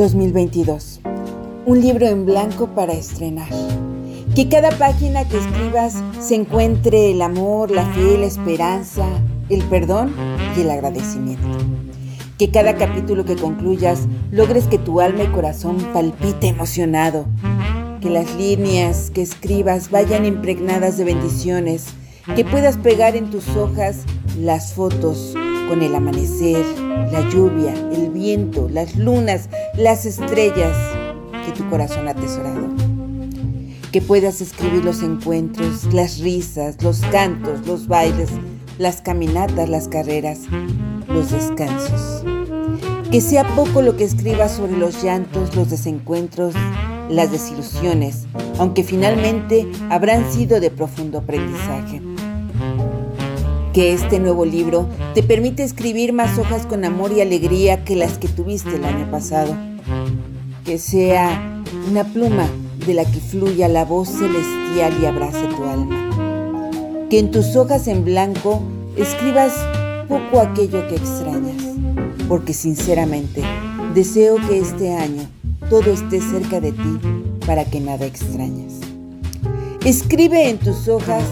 2022. Un libro en blanco para estrenar. Que cada página que escribas se encuentre el amor, la fe, la esperanza, el perdón y el agradecimiento. Que cada capítulo que concluyas logres que tu alma y corazón palpite emocionado. Que las líneas que escribas vayan impregnadas de bendiciones. Que puedas pegar en tus hojas las fotos con el amanecer, la lluvia, el viento, las lunas, las estrellas que tu corazón atesorado. Que puedas escribir los encuentros, las risas, los cantos, los bailes, las caminatas, las carreras, los descansos. Que sea poco lo que escribas sobre los llantos, los desencuentros, las desilusiones, aunque finalmente habrán sido de profundo aprendizaje que este nuevo libro te permite escribir más hojas con amor y alegría que las que tuviste el año pasado. Que sea una pluma de la que fluya la voz celestial y abrace tu alma. Que en tus hojas en blanco escribas poco aquello que extrañas, porque sinceramente deseo que este año todo esté cerca de ti para que nada extrañes. Escribe en tus hojas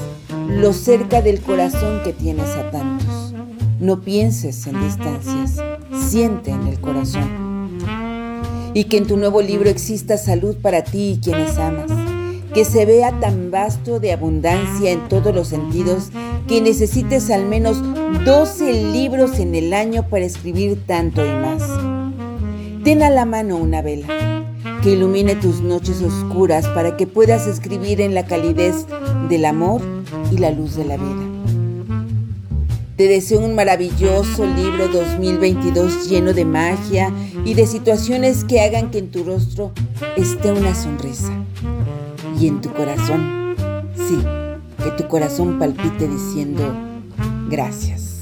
lo cerca del corazón que tienes a tantos. No pienses en distancias, siente en el corazón. Y que en tu nuevo libro exista salud para ti y quienes amas. Que se vea tan vasto de abundancia en todos los sentidos que necesites al menos 12 libros en el año para escribir tanto y más. Ten a la mano una vela que ilumine tus noches oscuras para que puedas escribir en la calidez del amor y la luz de la vida. Te deseo un maravilloso libro 2022 lleno de magia y de situaciones que hagan que en tu rostro esté una sonrisa. Y en tu corazón, sí, que tu corazón palpite diciendo gracias.